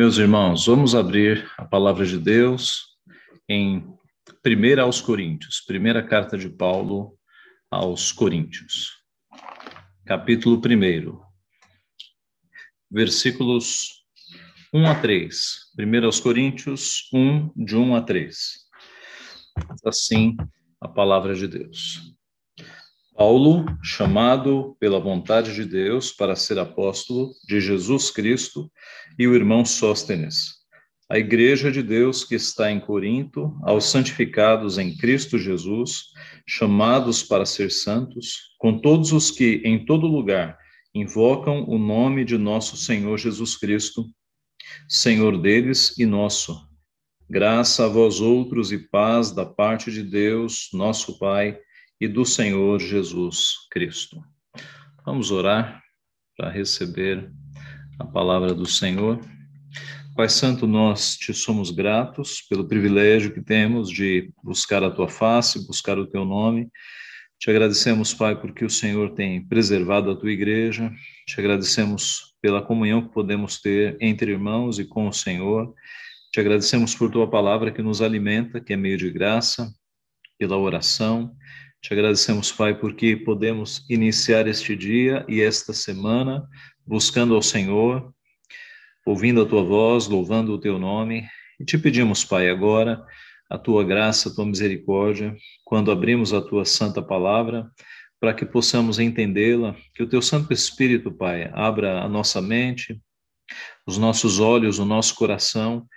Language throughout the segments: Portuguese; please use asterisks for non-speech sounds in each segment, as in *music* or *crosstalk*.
Meus irmãos, vamos abrir a palavra de Deus em 1 aos Coríntios, primeira carta de Paulo aos Coríntios, capítulo 1, versículos 1 a 3. 1 aos Coríntios 1, de 1 a 3. Assim, a palavra de Deus. Paulo, chamado pela vontade de Deus para ser apóstolo de Jesus Cristo, e o irmão Sóstenes. A igreja de Deus que está em Corinto, aos santificados em Cristo Jesus, chamados para ser santos, com todos os que em todo lugar invocam o nome de nosso Senhor Jesus Cristo, Senhor deles e nosso. Graça a vós outros e paz da parte de Deus, nosso Pai, e do Senhor Jesus Cristo. Vamos orar para receber a palavra do Senhor. Pai Santo, nós te somos gratos pelo privilégio que temos de buscar a tua face, buscar o teu nome. Te agradecemos, Pai, porque o Senhor tem preservado a tua igreja. Te agradecemos pela comunhão que podemos ter entre irmãos e com o Senhor. Te agradecemos por tua palavra que nos alimenta, que é meio de graça, pela oração. Te agradecemos, Pai, porque podemos iniciar este dia e esta semana buscando ao Senhor, ouvindo a tua voz, louvando o teu nome. E te pedimos, Pai, agora a tua graça, a tua misericórdia, quando abrimos a tua santa palavra, para que possamos entendê-la, que o teu Santo Espírito, Pai, abra a nossa mente, os nossos olhos, o nosso coração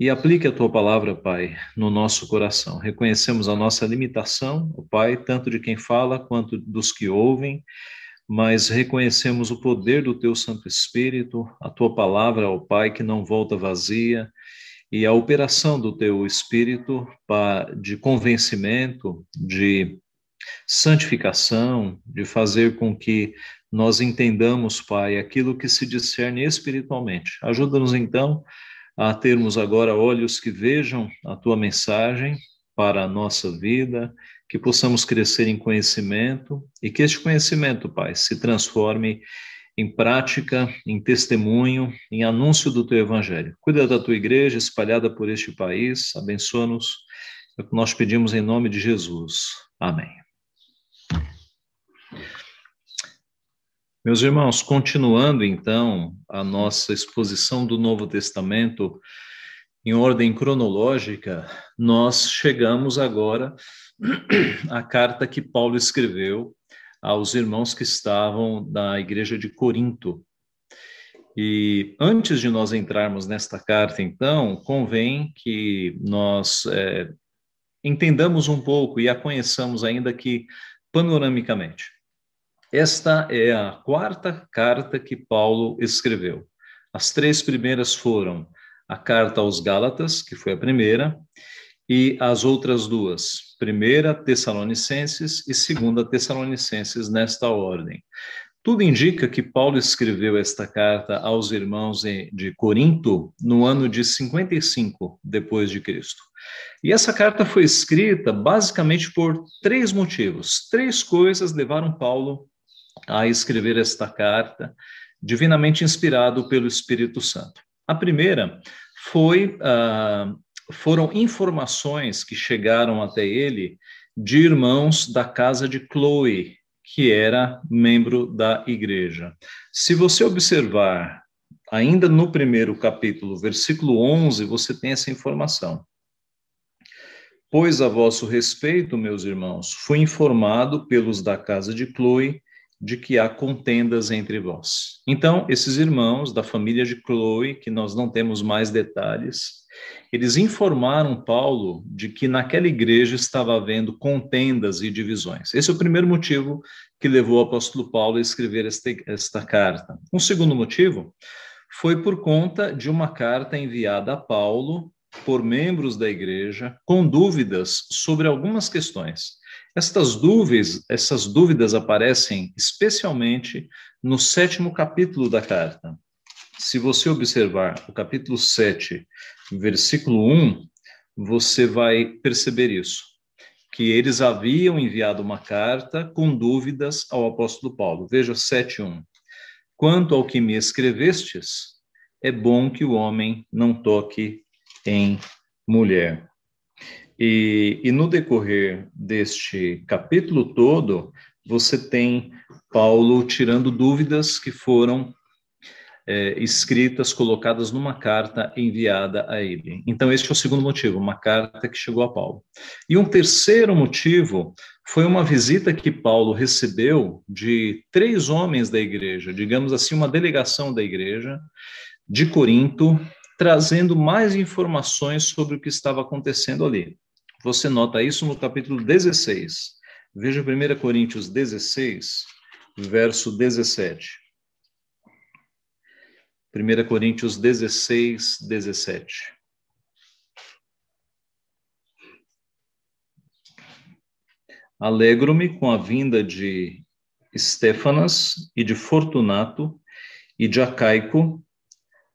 e aplique a tua palavra, Pai, no nosso coração. Reconhecemos a nossa limitação, Pai, tanto de quem fala quanto dos que ouvem, mas reconhecemos o poder do teu Santo Espírito, a tua palavra, ó Pai, que não volta vazia, e a operação do teu Espírito de convencimento, de santificação, de fazer com que nós entendamos, Pai, aquilo que se discerne espiritualmente. Ajuda-nos então a termos agora olhos que vejam a tua mensagem para a nossa vida, que possamos crescer em conhecimento e que este conhecimento, Pai, se transforme em prática, em testemunho, em anúncio do teu evangelho. Cuida da tua igreja espalhada por este país, abençoa-nos. É o que nós pedimos em nome de Jesus. Amém. Meus irmãos, continuando então a nossa exposição do Novo Testamento em ordem cronológica, nós chegamos agora *clears throat* à carta que Paulo escreveu aos irmãos que estavam na igreja de Corinto. E antes de nós entrarmos nesta carta, então, convém que nós é, entendamos um pouco e a conheçamos ainda que panoramicamente. Esta é a quarta carta que Paulo escreveu. As três primeiras foram a carta aos Gálatas, que foi a primeira, e as outras duas, primeira Tessalonicenses e segunda Tessalonicenses nesta ordem. Tudo indica que Paulo escreveu esta carta aos irmãos de Corinto no ano de 55 depois de Cristo. E essa carta foi escrita basicamente por três motivos. Três coisas levaram Paulo a escrever esta carta, divinamente inspirado pelo Espírito Santo. A primeira foi uh, foram informações que chegaram até ele de irmãos da casa de Chloe, que era membro da igreja. Se você observar ainda no primeiro capítulo, versículo 11, você tem essa informação. Pois a vosso respeito, meus irmãos, fui informado pelos da casa de Chloe de que há contendas entre vós. Então, esses irmãos da família de Chloe, que nós não temos mais detalhes, eles informaram Paulo de que naquela igreja estava havendo contendas e divisões. Esse é o primeiro motivo que levou o apóstolo Paulo a escrever esta, esta carta. Um segundo motivo foi por conta de uma carta enviada a Paulo por membros da igreja com dúvidas sobre algumas questões. Estas dúvidas, essas dúvidas aparecem especialmente no sétimo capítulo da carta. Se você observar o capítulo 7, versículo 1, você vai perceber isso, que eles haviam enviado uma carta com dúvidas ao apóstolo Paulo. Veja 7:1. Quanto ao que me escrevestes, é bom que o homem não toque em mulher. E, e no decorrer deste capítulo todo, você tem Paulo tirando dúvidas que foram é, escritas, colocadas numa carta enviada a ele. Então, este é o segundo motivo, uma carta que chegou a Paulo. E um terceiro motivo foi uma visita que Paulo recebeu de três homens da igreja, digamos assim, uma delegação da igreja de Corinto, trazendo mais informações sobre o que estava acontecendo ali. Você nota isso no capítulo 16. Veja 1 Coríntios 16, verso 17. 1 Coríntios 16, 17. Alegro-me com a vinda de Estéfanas e de Fortunato e de Acaico,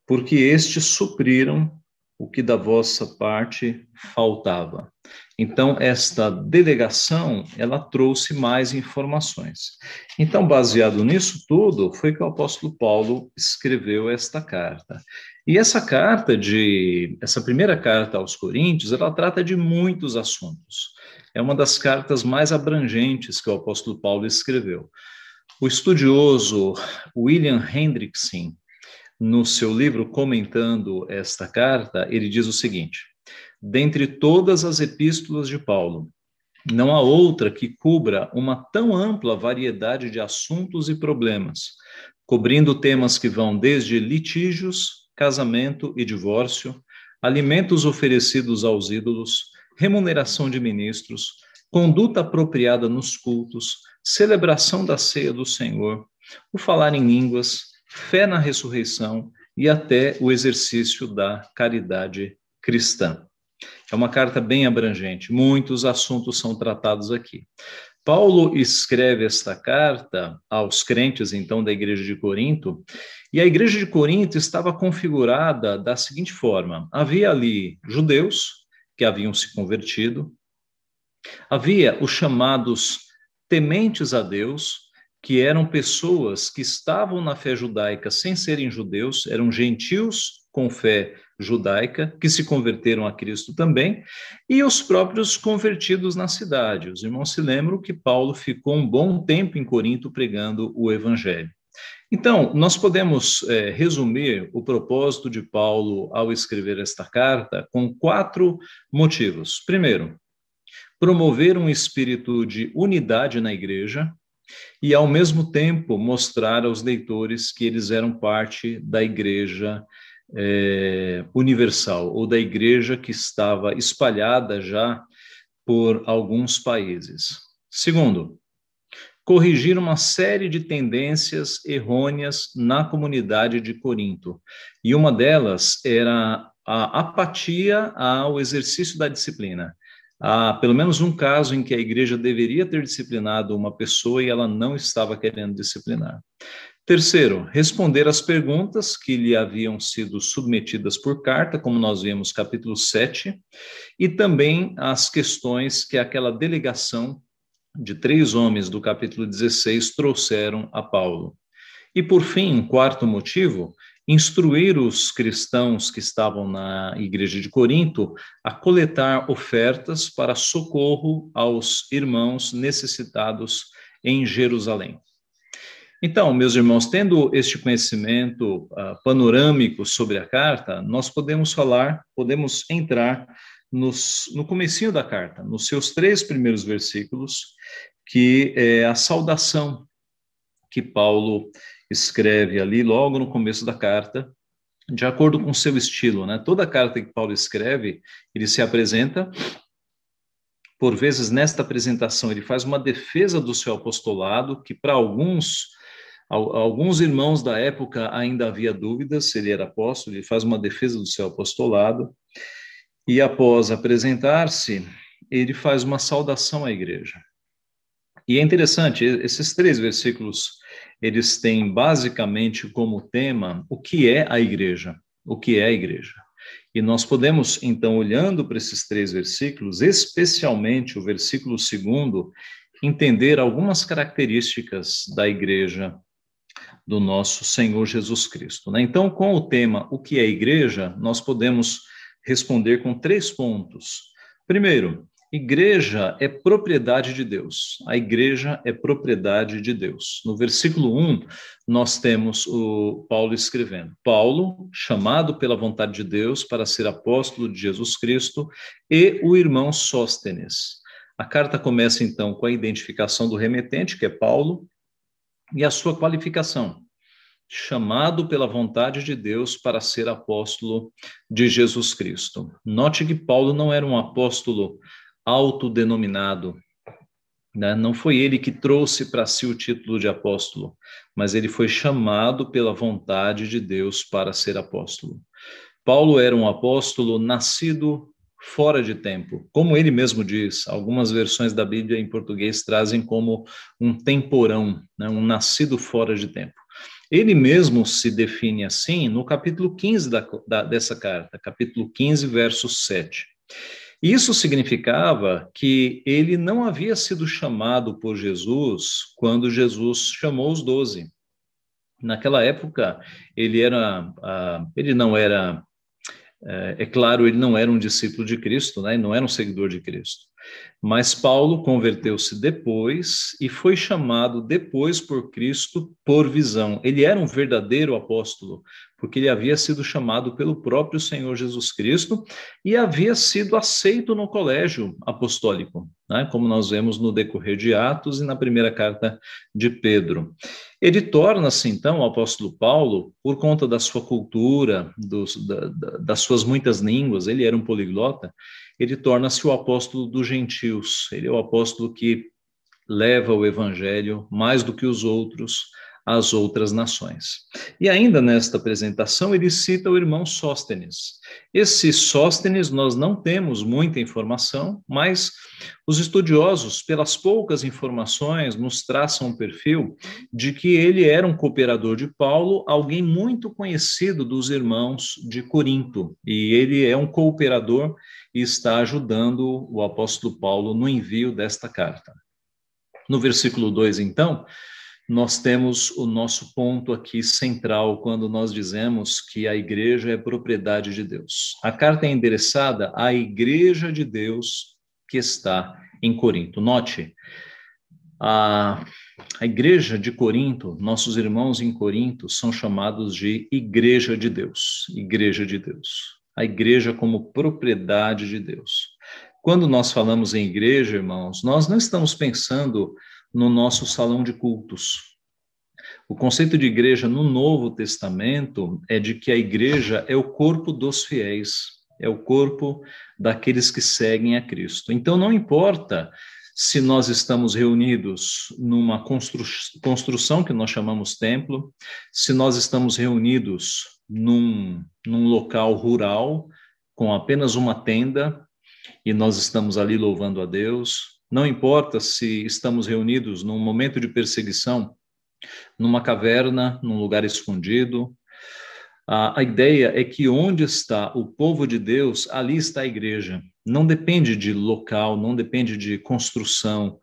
porque estes supriram o que da vossa parte faltava. Então, esta delegação, ela trouxe mais informações. Então, baseado nisso tudo, foi que o apóstolo Paulo escreveu esta carta. E essa carta de, essa primeira carta aos Coríntios, ela trata de muitos assuntos. É uma das cartas mais abrangentes que o apóstolo Paulo escreveu. O estudioso William Hendrickson, no seu livro comentando esta carta, ele diz o seguinte: Dentre todas as epístolas de Paulo, não há outra que cubra uma tão ampla variedade de assuntos e problemas, cobrindo temas que vão desde litígios, casamento e divórcio, alimentos oferecidos aos ídolos, remuneração de ministros, conduta apropriada nos cultos, celebração da ceia do Senhor, o falar em línguas, fé na ressurreição e até o exercício da caridade cristã. É uma carta bem abrangente, muitos assuntos são tratados aqui. Paulo escreve esta carta aos crentes, então, da igreja de Corinto, e a igreja de Corinto estava configurada da seguinte forma: havia ali judeus que haviam se convertido, havia os chamados tementes a Deus, que eram pessoas que estavam na fé judaica sem serem judeus, eram gentios com fé judaica, que se converteram a Cristo também, e os próprios convertidos na cidade. Os irmãos se lembram que Paulo ficou um bom tempo em Corinto pregando o evangelho. Então, nós podemos é, resumir o propósito de Paulo ao escrever esta carta com quatro motivos. Primeiro, promover um espírito de unidade na igreja, e, ao mesmo tempo, mostrar aos leitores que eles eram parte da Igreja é, Universal, ou da Igreja que estava espalhada já por alguns países. Segundo, corrigir uma série de tendências errôneas na comunidade de Corinto. E uma delas era a apatia ao exercício da disciplina há pelo menos um caso em que a igreja deveria ter disciplinado uma pessoa e ela não estava querendo disciplinar. Terceiro, responder às perguntas que lhe haviam sido submetidas por carta, como nós vemos capítulo 7, e também as questões que aquela delegação de três homens do capítulo 16 trouxeram a Paulo. E por fim, um quarto motivo, instruir os cristãos que estavam na igreja de Corinto a coletar ofertas para socorro aos irmãos necessitados em Jerusalém. Então, meus irmãos, tendo este conhecimento uh, panorâmico sobre a carta, nós podemos falar, podemos entrar nos, no comecinho da carta, nos seus três primeiros versículos, que é a saudação que Paulo escreve ali logo no começo da carta, de acordo com seu estilo, né? Toda carta que Paulo escreve, ele se apresenta por vezes nesta apresentação ele faz uma defesa do seu apostolado, que para alguns alguns irmãos da época ainda havia dúvidas se ele era apóstolo, ele faz uma defesa do seu apostolado. E após apresentar-se, ele faz uma saudação à igreja. E é interessante, esses três versículos eles têm basicamente como tema o que é a igreja, o que é a igreja. E nós podemos, então, olhando para esses três versículos, especialmente o versículo segundo, entender algumas características da igreja do nosso Senhor Jesus Cristo. Né? Então, com o tema O que é igreja, nós podemos responder com três pontos. Primeiro, igreja é propriedade de Deus. A igreja é propriedade de Deus. No versículo 1, nós temos o Paulo escrevendo: Paulo, chamado pela vontade de Deus para ser apóstolo de Jesus Cristo, e o irmão Sóstenes. A carta começa então com a identificação do remetente, que é Paulo, e a sua qualificação chamado pela vontade de Deus para ser apóstolo de Jesus Cristo. Note que Paulo não era um apóstolo autodenominado, né? não foi ele que trouxe para si o título de apóstolo, mas ele foi chamado pela vontade de Deus para ser apóstolo. Paulo era um apóstolo nascido fora de tempo. Como ele mesmo diz, algumas versões da Bíblia em português trazem como um temporão, né? um nascido fora de tempo. Ele mesmo se define assim no capítulo 15 da, da, dessa carta, capítulo 15, verso 7. Isso significava que ele não havia sido chamado por Jesus quando Jesus chamou os doze. Naquela época, ele era, ele não era, é, é claro, ele não era um discípulo de Cristo, né? não era um seguidor de Cristo. Mas Paulo converteu-se depois e foi chamado depois por Cristo por visão. Ele era um verdadeiro apóstolo, porque ele havia sido chamado pelo próprio Senhor Jesus Cristo e havia sido aceito no colégio apostólico, né? como nós vemos no decorrer de Atos e na primeira carta de Pedro. Ele torna-se, então, o apóstolo Paulo, por conta da sua cultura, dos, da, das suas muitas línguas, ele era um poliglota, ele torna-se o apóstolo dos gentios. Ele é o apóstolo que leva o evangelho mais do que os outros às outras nações. E ainda nesta apresentação ele cita o irmão Sóstenes. Esse Sóstenes nós não temos muita informação, mas os estudiosos, pelas poucas informações, nos traçam um perfil de que ele era um cooperador de Paulo, alguém muito conhecido dos irmãos de Corinto, e ele é um cooperador e está ajudando o apóstolo Paulo no envio desta carta. No versículo 2, então, nós temos o nosso ponto aqui central quando nós dizemos que a igreja é propriedade de Deus. A carta é endereçada à igreja de Deus que está em Corinto. Note, a, a igreja de Corinto, nossos irmãos em Corinto, são chamados de igreja de Deus. Igreja de Deus a igreja como propriedade de Deus. Quando nós falamos em igreja, irmãos, nós não estamos pensando no nosso salão de cultos. O conceito de igreja no Novo Testamento é de que a igreja é o corpo dos fiéis, é o corpo daqueles que seguem a Cristo. Então, não importa se nós estamos reunidos numa constru construção que nós chamamos templo, se nós estamos reunidos num, num local rural com apenas uma tenda e nós estamos ali louvando a Deus. Não importa se estamos reunidos num momento de perseguição, numa caverna, num lugar escondido. A, a ideia é que onde está o povo de Deus, ali está a igreja. Não depende de local, não depende de construção,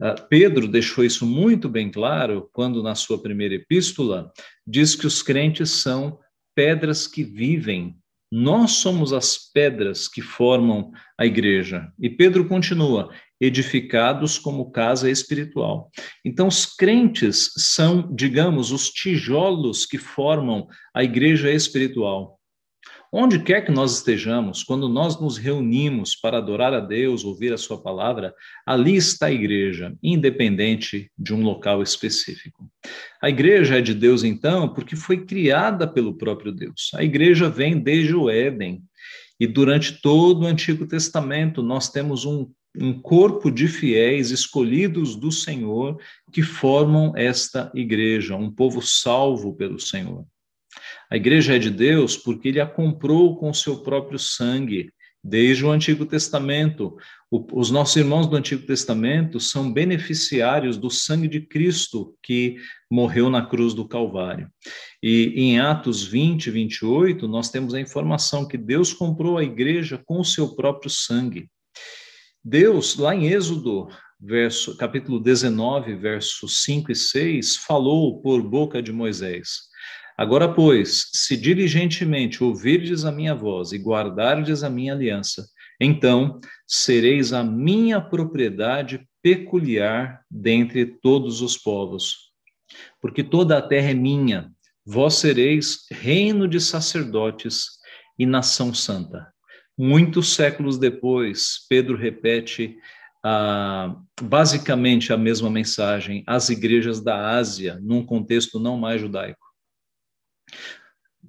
Uh, Pedro deixou isso muito bem claro quando, na sua primeira epístola, diz que os crentes são pedras que vivem. Nós somos as pedras que formam a igreja. E Pedro continua: edificados como casa espiritual. Então, os crentes são, digamos, os tijolos que formam a igreja espiritual. Onde quer que nós estejamos, quando nós nos reunimos para adorar a Deus, ouvir a Sua palavra, ali está a igreja, independente de um local específico. A igreja é de Deus, então, porque foi criada pelo próprio Deus. A igreja vem desde o Éden. E durante todo o Antigo Testamento, nós temos um um corpo de fiéis escolhidos do Senhor que formam esta igreja, um povo salvo pelo Senhor. A igreja é de Deus porque ele a comprou com seu próprio sangue, desde o Antigo Testamento. Os nossos irmãos do Antigo Testamento são beneficiários do sangue de Cristo que morreu na cruz do Calvário. E em Atos 20, 28, nós temos a informação que Deus comprou a igreja com o seu próprio sangue. Deus, lá em Êxodo, verso, capítulo 19, versos 5 e 6, falou por boca de Moisés: Agora, pois, se diligentemente ouvirdes a minha voz e guardardes a minha aliança, então sereis a minha propriedade peculiar dentre todos os povos. Porque toda a terra é minha, vós sereis reino de sacerdotes e nação santa. Muitos séculos depois, Pedro repete ah, basicamente a mesma mensagem às igrejas da Ásia, num contexto não mais judaico.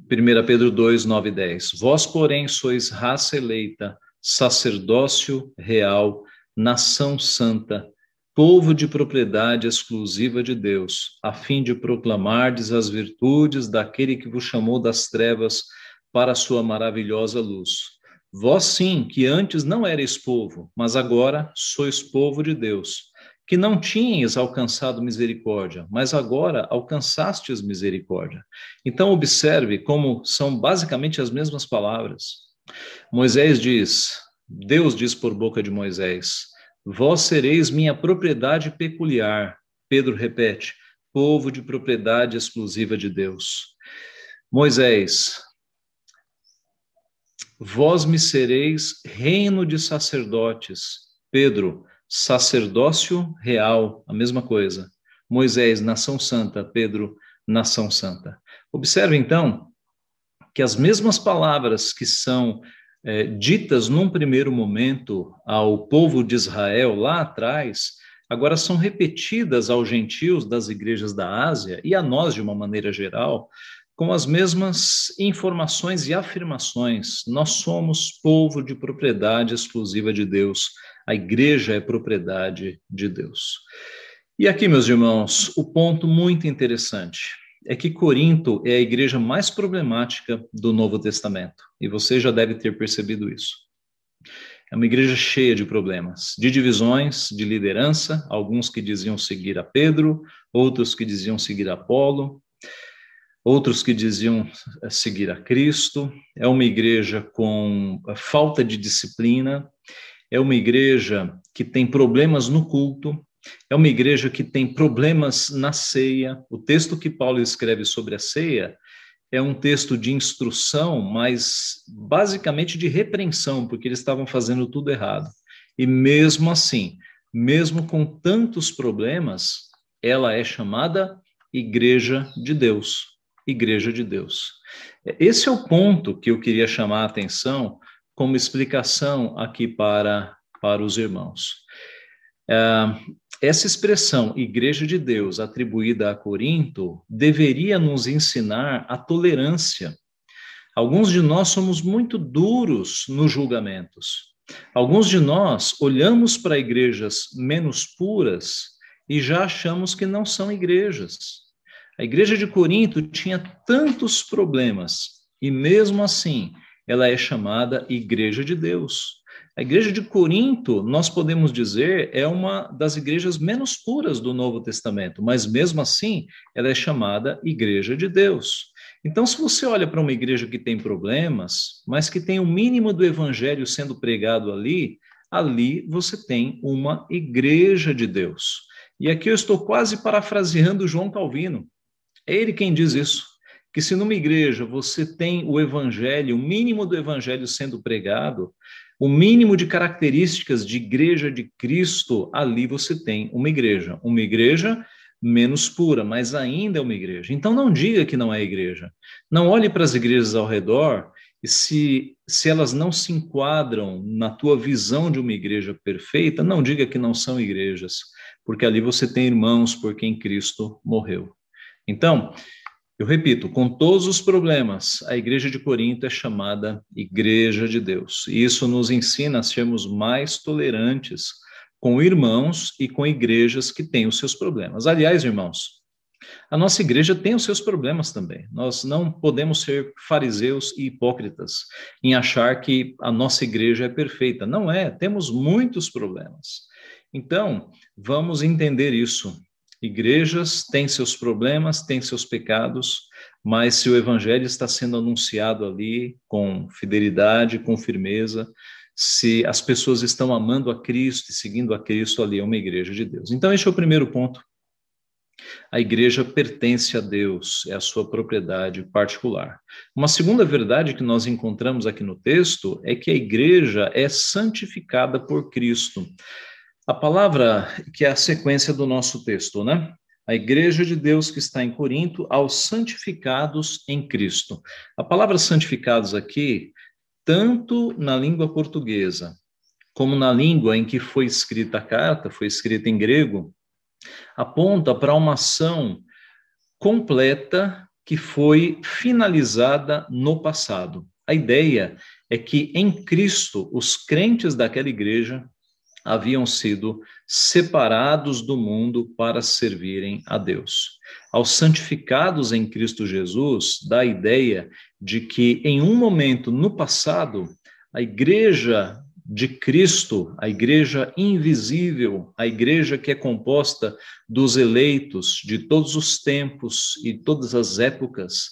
1 Pedro 2, 9 e 10. Vós, porém, sois raça eleita, sacerdócio real, nação santa, povo de propriedade exclusiva de Deus, a fim de proclamardes as virtudes daquele que vos chamou das trevas para a sua maravilhosa luz. Vós sim, que antes não erais povo, mas agora sois povo de Deus, que não tinhas alcançado misericórdia, mas agora alcançastes misericórdia. Então observe como são basicamente as mesmas palavras. Moisés diz, Deus diz por boca de Moisés: Vós sereis minha propriedade peculiar. Pedro repete: povo de propriedade exclusiva de Deus. Moisés, vós me sereis reino de sacerdotes. Pedro, sacerdócio real, a mesma coisa. Moisés, nação santa. Pedro, nação santa. Observe então que as mesmas palavras que são é, ditas num primeiro momento ao povo de Israel lá atrás, agora são repetidas aos gentios das igrejas da Ásia e a nós de uma maneira geral, com as mesmas informações e afirmações. Nós somos povo de propriedade exclusiva de Deus. A igreja é propriedade de Deus. E aqui, meus irmãos, o ponto muito interessante é que Corinto é a igreja mais problemática do Novo Testamento, e você já deve ter percebido isso. É uma igreja cheia de problemas, de divisões, de liderança, alguns que diziam seguir a Pedro, outros que diziam seguir a Apolo, outros que diziam eh, seguir a Cristo. É uma igreja com eh, falta de disciplina, é uma igreja que tem problemas no culto, é uma igreja que tem problemas na ceia. O texto que Paulo escreve sobre a ceia é um texto de instrução, mas basicamente de repreensão, porque eles estavam fazendo tudo errado. E mesmo assim, mesmo com tantos problemas, ela é chamada Igreja de Deus. Igreja de Deus. Esse é o ponto que eu queria chamar a atenção como explicação aqui para, para os irmãos. É, essa expressão igreja de Deus atribuída a Corinto deveria nos ensinar a tolerância. Alguns de nós somos muito duros nos julgamentos. Alguns de nós olhamos para igrejas menos puras e já achamos que não são igrejas. A igreja de Corinto tinha tantos problemas e mesmo assim ela é chamada igreja de Deus. A igreja de Corinto, nós podemos dizer, é uma das igrejas menos puras do Novo Testamento, mas mesmo assim, ela é chamada igreja de Deus. Então, se você olha para uma igreja que tem problemas, mas que tem o mínimo do evangelho sendo pregado ali, ali você tem uma igreja de Deus. E aqui eu estou quase parafraseando João Calvino. É ele quem diz isso que se numa igreja você tem o evangelho, o mínimo do evangelho sendo pregado, o mínimo de características de igreja de Cristo, ali você tem uma igreja. Uma igreja menos pura, mas ainda é uma igreja. Então não diga que não é igreja. Não olhe para as igrejas ao redor e se, se elas não se enquadram na tua visão de uma igreja perfeita, não diga que não são igrejas, porque ali você tem irmãos por quem Cristo morreu. Então, eu repito, com todos os problemas, a igreja de Corinto é chamada Igreja de Deus. E isso nos ensina a sermos mais tolerantes com irmãos e com igrejas que têm os seus problemas. Aliás, irmãos, a nossa igreja tem os seus problemas também. Nós não podemos ser fariseus e hipócritas em achar que a nossa igreja é perfeita. Não é, temos muitos problemas. Então, vamos entender isso Igrejas têm seus problemas, têm seus pecados, mas se o evangelho está sendo anunciado ali com fidelidade, com firmeza, se as pessoas estão amando a Cristo e seguindo a Cristo, ali é uma igreja de Deus. Então, este é o primeiro ponto. A igreja pertence a Deus, é a sua propriedade particular. Uma segunda verdade que nós encontramos aqui no texto é que a igreja é santificada por Cristo. A palavra que é a sequência do nosso texto, né? A igreja de Deus que está em Corinto, aos santificados em Cristo. A palavra santificados aqui, tanto na língua portuguesa como na língua em que foi escrita a carta, foi escrita em grego, aponta para uma ação completa que foi finalizada no passado. A ideia é que em Cristo os crentes daquela igreja haviam sido separados do mundo para servirem a Deus. Aos santificados em Cristo Jesus, dá a ideia de que em um momento no passado, a igreja de Cristo, a igreja invisível, a igreja que é composta dos eleitos de todos os tempos e todas as épocas,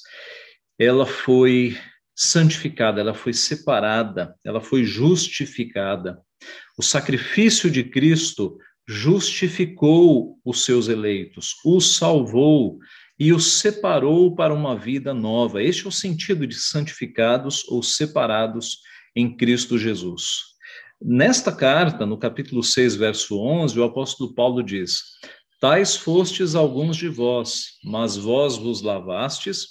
ela foi santificada, ela foi separada, ela foi justificada. O sacrifício de Cristo justificou os seus eleitos, os salvou e os separou para uma vida nova. Este é o sentido de santificados ou separados em Cristo Jesus. Nesta carta, no capítulo 6, verso 11, o apóstolo Paulo diz: Tais fostes alguns de vós, mas vós vos lavastes,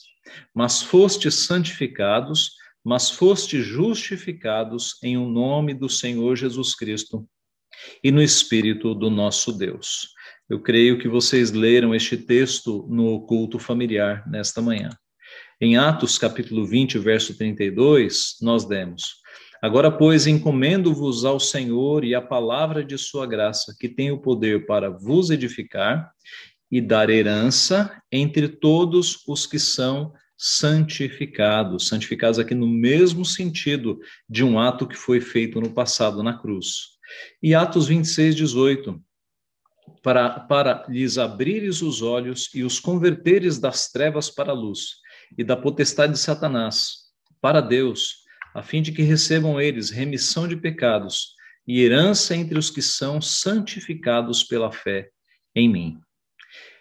mas fostes santificados, mas fostes justificados em o um nome do Senhor Jesus Cristo e no Espírito do nosso Deus. Eu creio que vocês leram este texto no culto familiar nesta manhã. Em Atos capítulo 20, verso 32, nós demos: Agora, pois, encomendo-vos ao Senhor e à palavra de sua graça, que tem o poder para vos edificar e dar herança entre todos os que são santificados. Santificados aqui no mesmo sentido de um ato que foi feito no passado na cruz. E Atos 26, 18. Para, para lhes abrires os olhos e os converteres das trevas para a luz e da potestade de Satanás, para Deus, a fim de que recebam eles remissão de pecados e herança entre os que são santificados pela fé em mim.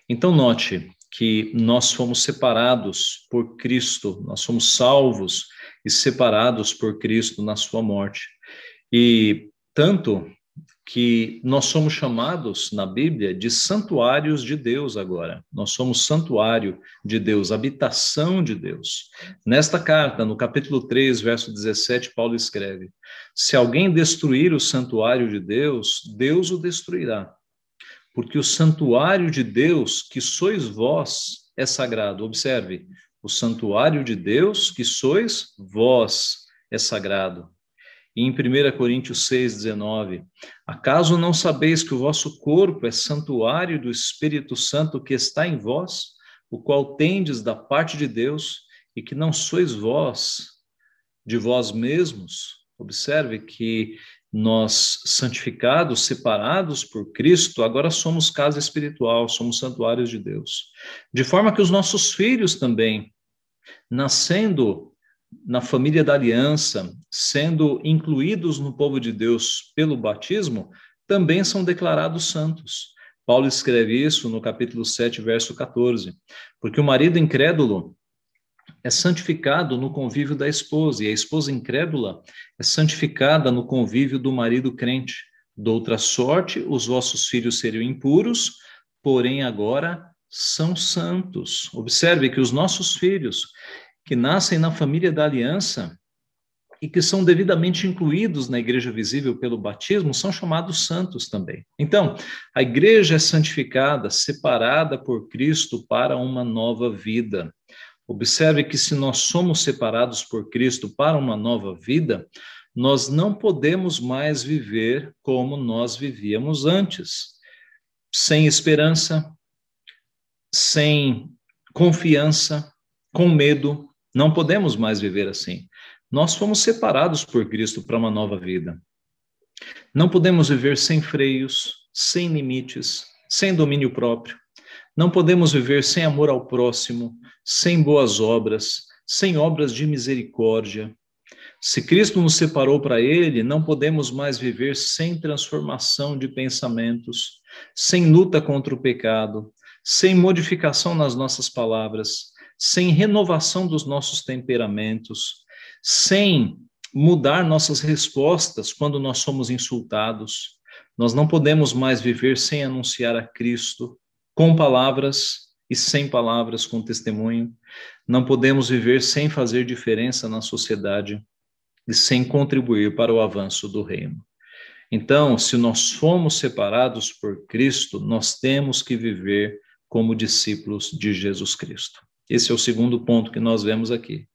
Então, note que nós fomos separados por Cristo, nós somos salvos e separados por Cristo na sua morte. E tanto que nós somos chamados na Bíblia de santuários de Deus agora. Nós somos santuário de Deus, habitação de Deus. Nesta carta, no capítulo 3, verso 17, Paulo escreve: Se alguém destruir o santuário de Deus, Deus o destruirá. Porque o santuário de Deus, que sois vós, é sagrado. Observe, o santuário de Deus, que sois vós, é sagrado. E em 1 Coríntios 6,19, acaso não sabeis que o vosso corpo é santuário do Espírito Santo que está em vós, o qual tendes da parte de Deus, e que não sois vós de vós mesmos? Observe que nós, santificados, separados por Cristo, agora somos casa espiritual, somos santuários de Deus. De forma que os nossos filhos também, nascendo na família da aliança, sendo incluídos no povo de Deus pelo batismo, também são declarados santos. Paulo escreve isso no capítulo 7, verso 14. Porque o marido incrédulo é santificado no convívio da esposa, e a esposa incrédula é santificada no convívio do marido crente. Doutra sorte, os vossos filhos seriam impuros, porém agora são santos. Observe que os nossos filhos, que nascem na família da aliança e que são devidamente incluídos na igreja visível pelo batismo, são chamados santos também. Então, a igreja é santificada, separada por Cristo para uma nova vida. Observe que se nós somos separados por Cristo para uma nova vida, nós não podemos mais viver como nós vivíamos antes, sem esperança, sem confiança, com medo, não podemos mais viver assim. Nós fomos separados por Cristo para uma nova vida. Não podemos viver sem freios, sem limites, sem domínio próprio. Não podemos viver sem amor ao próximo, sem boas obras, sem obras de misericórdia, Se Cristo nos separou para Ele, não podemos mais viver sem transformação de pensamentos, sem luta contra o pecado, sem modificação nas nossas palavras, sem renovação dos nossos temperamentos, sem mudar nossas respostas quando nós somos insultados. Nós não podemos mais viver sem anunciar a Cristo com palavras e sem palavras, com testemunho. Não podemos viver sem fazer diferença na sociedade e sem contribuir para o avanço do reino. Então, se nós fomos separados por Cristo, nós temos que viver como discípulos de Jesus Cristo. Esse é o segundo ponto que nós vemos aqui.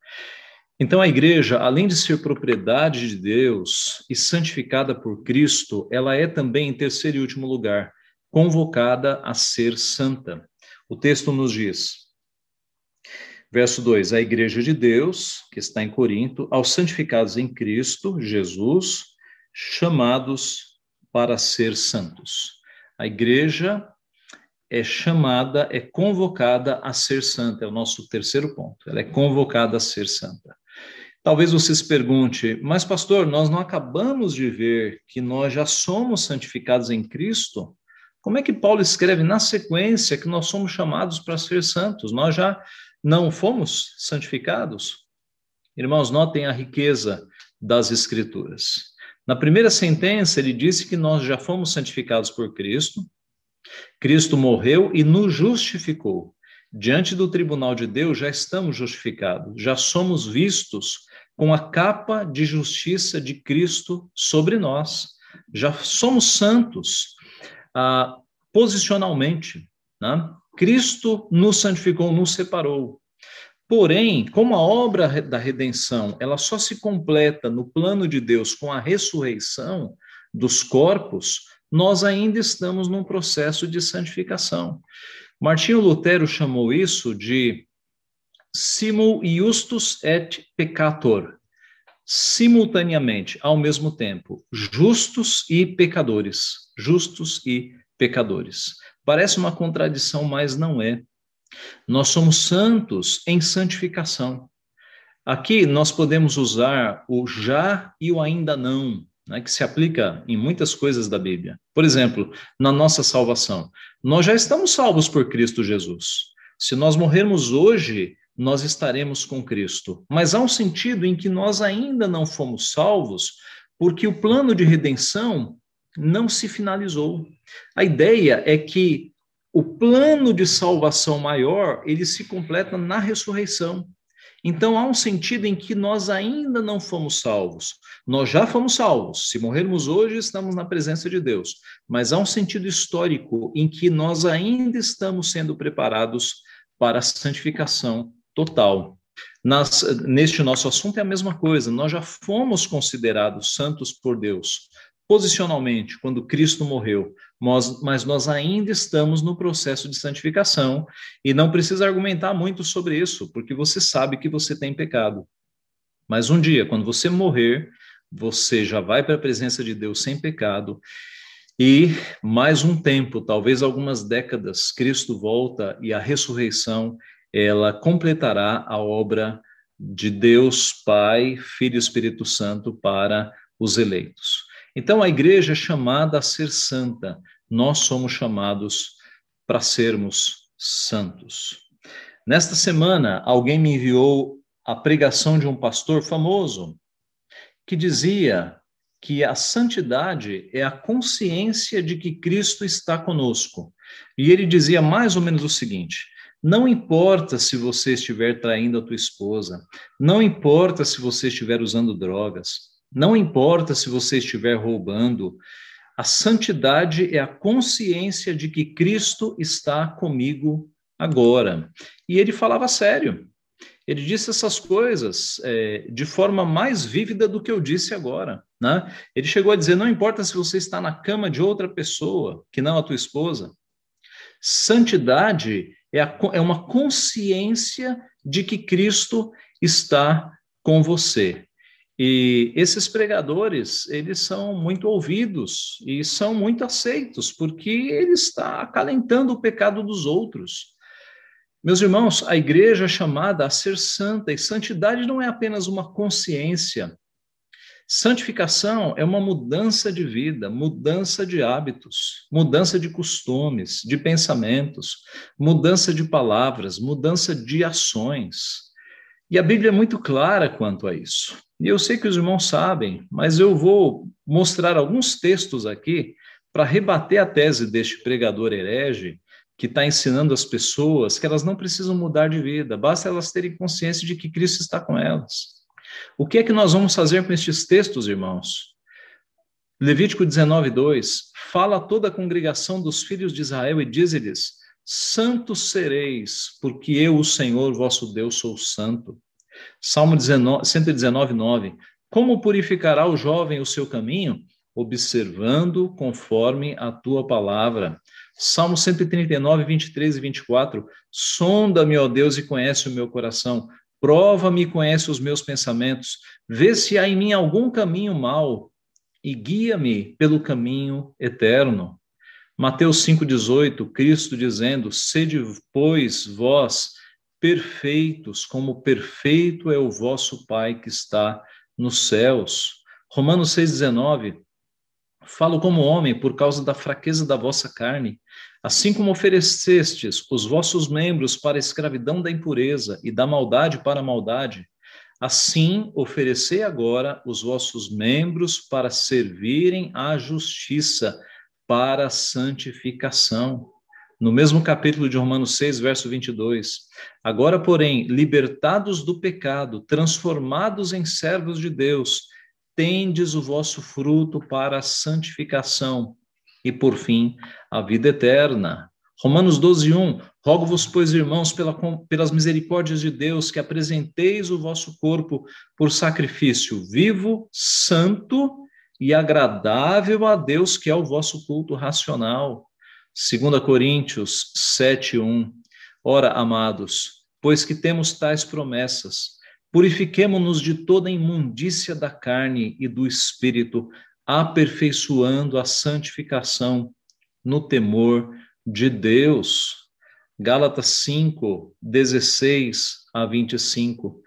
Então, a igreja, além de ser propriedade de Deus e santificada por Cristo, ela é também, em terceiro e último lugar, convocada a ser santa. O texto nos diz: Verso 2: A igreja de Deus, que está em Corinto, aos santificados em Cristo Jesus, chamados para ser santos. A igreja é chamada, é convocada a ser santa, é o nosso terceiro ponto. Ela é convocada a ser santa. Talvez você se pergunte, mas pastor, nós não acabamos de ver que nós já somos santificados em Cristo? Como é que Paulo escreve na sequência que nós somos chamados para ser santos? Nós já não fomos santificados? Irmãos, notem a riqueza das Escrituras. Na primeira sentença, ele disse que nós já fomos santificados por Cristo, Cristo morreu e nos justificou. Diante do tribunal de Deus, já estamos justificados, já somos vistos com a capa de justiça de Cristo sobre nós, já somos santos ah, posicionalmente. Né? Cristo nos santificou, nos separou. Porém, como a obra da redenção, ela só se completa no plano de Deus com a ressurreição dos corpos, nós ainda estamos num processo de santificação. Martinho Lutero chamou isso de simul justus et peccator, simultaneamente, ao mesmo tempo, justos e pecadores, justos e pecadores. Parece uma contradição, mas não é. Nós somos santos em santificação. Aqui nós podemos usar o já e o ainda não, né, que se aplica em muitas coisas da Bíblia. Por exemplo, na nossa salvação. Nós já estamos salvos por Cristo Jesus. Se nós morrermos hoje, nós estaremos com Cristo. Mas há um sentido em que nós ainda não fomos salvos, porque o plano de redenção não se finalizou. A ideia é que o plano de salvação maior, ele se completa na ressurreição. Então há um sentido em que nós ainda não fomos salvos. Nós já fomos salvos. Se morrermos hoje, estamos na presença de Deus. Mas há um sentido histórico em que nós ainda estamos sendo preparados para a santificação total. Nas, neste nosso assunto é a mesma coisa, nós já fomos considerados santos por Deus, posicionalmente, quando Cristo morreu, nós, mas nós ainda estamos no processo de santificação e não precisa argumentar muito sobre isso, porque você sabe que você tem pecado. Mas um dia, quando você morrer, você já vai para a presença de Deus sem pecado e mais um tempo, talvez algumas décadas, Cristo volta e a ressurreição ela completará a obra de Deus Pai, Filho e Espírito Santo para os eleitos. Então a igreja é chamada a ser santa, nós somos chamados para sermos santos. Nesta semana, alguém me enviou a pregação de um pastor famoso que dizia que a santidade é a consciência de que Cristo está conosco. E ele dizia mais ou menos o seguinte: não importa se você estiver traindo a tua esposa, não importa se você estiver usando drogas, não importa se você estiver roubando, a santidade é a consciência de que Cristo está comigo agora. E ele falava sério. Ele disse essas coisas é, de forma mais vívida do que eu disse agora. Né? Ele chegou a dizer: não importa se você está na cama de outra pessoa que não a tua esposa. Santidade é, a, é uma consciência de que Cristo está com você. E esses pregadores, eles são muito ouvidos e são muito aceitos, porque ele está acalentando o pecado dos outros. Meus irmãos, a igreja é chamada a ser santa, e santidade não é apenas uma consciência, Santificação é uma mudança de vida, mudança de hábitos, mudança de costumes, de pensamentos, mudança de palavras, mudança de ações. E a Bíblia é muito clara quanto a isso. E eu sei que os irmãos sabem, mas eu vou mostrar alguns textos aqui para rebater a tese deste pregador herege que está ensinando as pessoas que elas não precisam mudar de vida, basta elas terem consciência de que Cristo está com elas. O que é que nós vamos fazer com estes textos, irmãos? Levítico 19, 2. Fala a toda a congregação dos filhos de Israel e diz-lhes: Santos sereis, porque eu, o Senhor vosso Deus, sou santo. Salmo 19, 119, 9. Como purificará o jovem o seu caminho? Observando conforme a tua palavra. Salmo 139, 23 e 24. Sonda-me, ó Deus, e conhece o meu coração. Prova-me e conhece os meus pensamentos. Vê se há em mim algum caminho mau e guia-me pelo caminho eterno. Mateus 5,18, Cristo dizendo: Sede, pois, vós perfeitos, como perfeito é o vosso Pai que está nos céus. Romanos 6,19, Falo como homem por causa da fraqueza da vossa carne, assim como oferecestes os vossos membros para a escravidão da impureza e da maldade para a maldade, assim oferecei agora os vossos membros para servirem à justiça, para a santificação. No mesmo capítulo de Romanos 6, verso 22. Agora, porém, libertados do pecado, transformados em servos de Deus, tendes o vosso fruto para a santificação e, por fim, a vida eterna. Romanos 12, 1. Rogo-vos, pois, irmãos, pela, pelas misericórdias de Deus, que apresenteis o vosso corpo por sacrifício vivo, santo e agradável a Deus, que é o vosso culto racional. 2 Coríntios 7, 1. Ora, amados, pois que temos tais promessas, Purifiquemo-nos de toda imundícia da carne e do espírito, aperfeiçoando a santificação no temor de Deus. Gálatas 5, 16 a 25.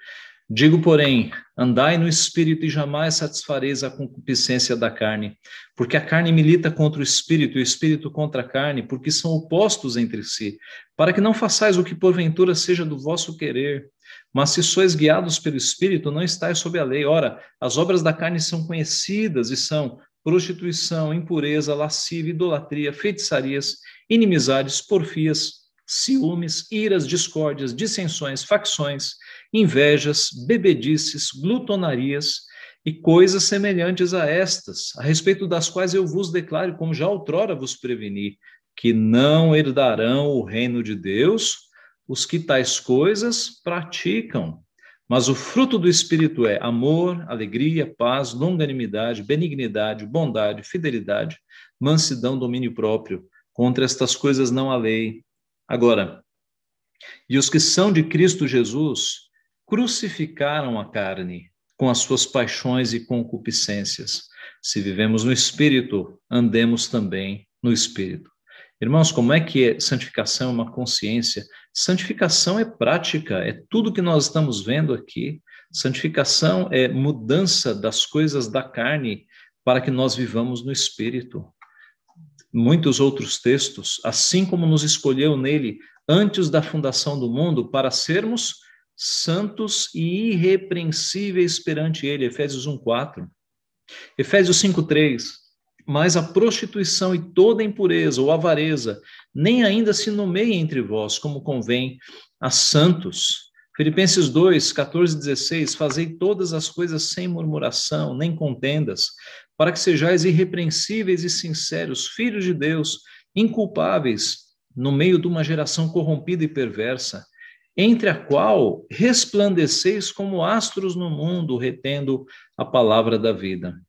Digo, porém, andai no espírito e jamais satisfareis a concupiscência da carne, porque a carne milita contra o espírito e o espírito contra a carne, porque são opostos entre si, para que não façais o que porventura seja do vosso querer. Mas se sois guiados pelo espírito, não estáis sob a lei. Ora, as obras da carne são conhecidas e são prostituição, impureza, lascívia, idolatria, feitiçarias, inimizades, porfias, ciúmes, iras, discórdias, dissensões, facções, invejas, bebedices, glutonarias e coisas semelhantes a estas, a respeito das quais eu vos declaro, como já outrora vos preveni, que não herdarão o reino de Deus os que tais coisas praticam. Mas o fruto do Espírito é amor, alegria, paz, longanimidade, benignidade, bondade, fidelidade, mansidão, domínio próprio. Contra estas coisas não há lei. Agora, e os que são de Cristo Jesus crucificaram a carne com as suas paixões e concupiscências. Se vivemos no Espírito, andemos também no Espírito. Irmãos, como é que é santificação é uma consciência? Santificação é prática, é tudo que nós estamos vendo aqui. Santificação é mudança das coisas da carne para que nós vivamos no Espírito. Muitos outros textos, assim como nos escolheu nele antes da fundação do mundo para sermos santos e irrepreensíveis perante ele, Efésios 1:4. Efésios 5:3. Mas a prostituição e toda impureza ou avareza nem ainda se nomeie entre vós, como convém a santos. Filipenses 2, 14 e 16, fazei todas as coisas sem murmuração, nem contendas, para que sejais irrepreensíveis e sinceros, filhos de Deus, inculpáveis, no meio de uma geração corrompida e perversa, entre a qual resplandeceis como astros no mundo, retendo a palavra da vida.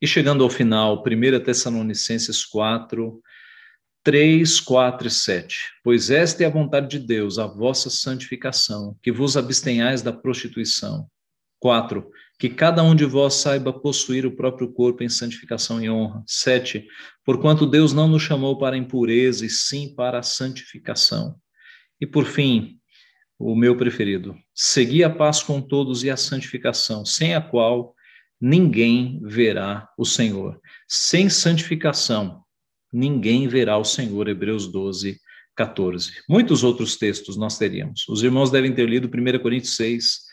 E chegando ao final, 1 Tessalonicenses 4, 3, 4 e 7. Pois esta é a vontade de Deus, a vossa santificação, que vos abstenhais da prostituição. 4. Que cada um de vós saiba possuir o próprio corpo em santificação e honra. 7. Porquanto Deus não nos chamou para impureza, e sim para a santificação. E por fim, o meu preferido, segui a paz com todos e a santificação, sem a qual ninguém verá o Senhor. Sem santificação, ninguém verá o Senhor. Hebreus 12, 14. Muitos outros textos nós teríamos. Os irmãos devem ter lido 1 Coríntios 6, é,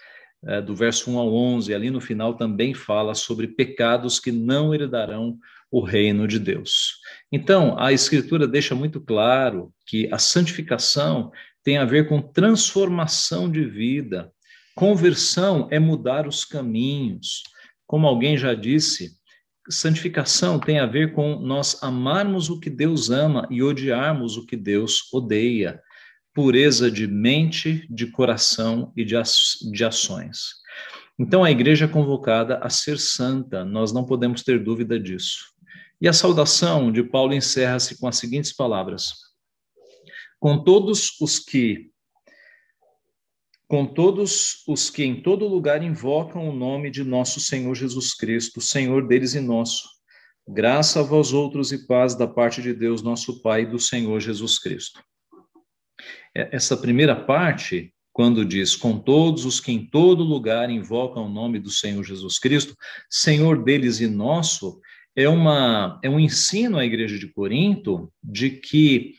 do verso 1 ao 11, ali no final também fala sobre pecados que não herdarão o reino de Deus. Então, a Escritura deixa muito claro que a santificação tem a ver com transformação de vida. Conversão é mudar os caminhos. Como alguém já disse, santificação tem a ver com nós amarmos o que Deus ama e odiarmos o que Deus odeia. Pureza de mente, de coração e de, de ações. Então a igreja é convocada a ser santa, nós não podemos ter dúvida disso. E a saudação de Paulo encerra-se com as seguintes palavras: com todos os que com todos os que em todo lugar invocam o nome de nosso Senhor Jesus Cristo, Senhor deles e nosso. Graça a vós outros e paz da parte de Deus, nosso Pai, e do Senhor Jesus Cristo. É, essa primeira parte, quando diz com todos os que em todo lugar invocam o nome do Senhor Jesus Cristo, Senhor deles e nosso, é, uma, é um ensino à igreja de Corinto de que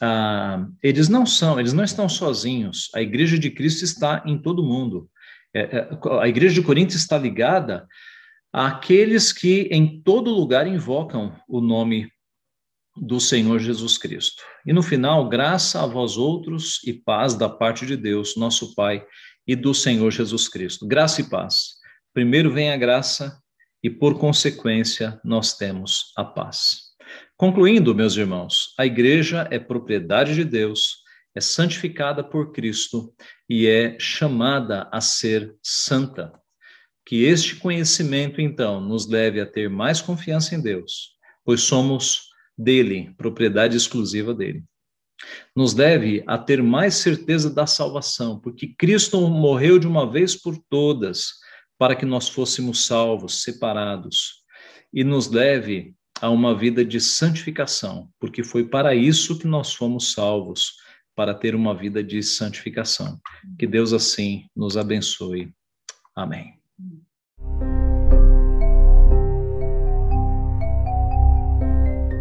ah, eles não são, eles não estão sozinhos. A igreja de Cristo está em todo mundo. É, é, a igreja de Corinto está ligada àqueles que em todo lugar invocam o nome do Senhor Jesus Cristo. E no final, graça a vós outros e paz da parte de Deus, nosso Pai, e do Senhor Jesus Cristo. Graça e paz. Primeiro vem a graça e, por consequência, nós temos a paz. Concluindo, meus irmãos, a igreja é propriedade de Deus, é santificada por Cristo e é chamada a ser santa. Que este conhecimento, então, nos leve a ter mais confiança em Deus, pois somos dele, propriedade exclusiva dele. Nos deve a ter mais certeza da salvação, porque Cristo morreu de uma vez por todas para que nós fôssemos salvos, separados. E nos deve a uma vida de santificação, porque foi para isso que nós fomos salvos, para ter uma vida de santificação. Que Deus assim nos abençoe. Amém.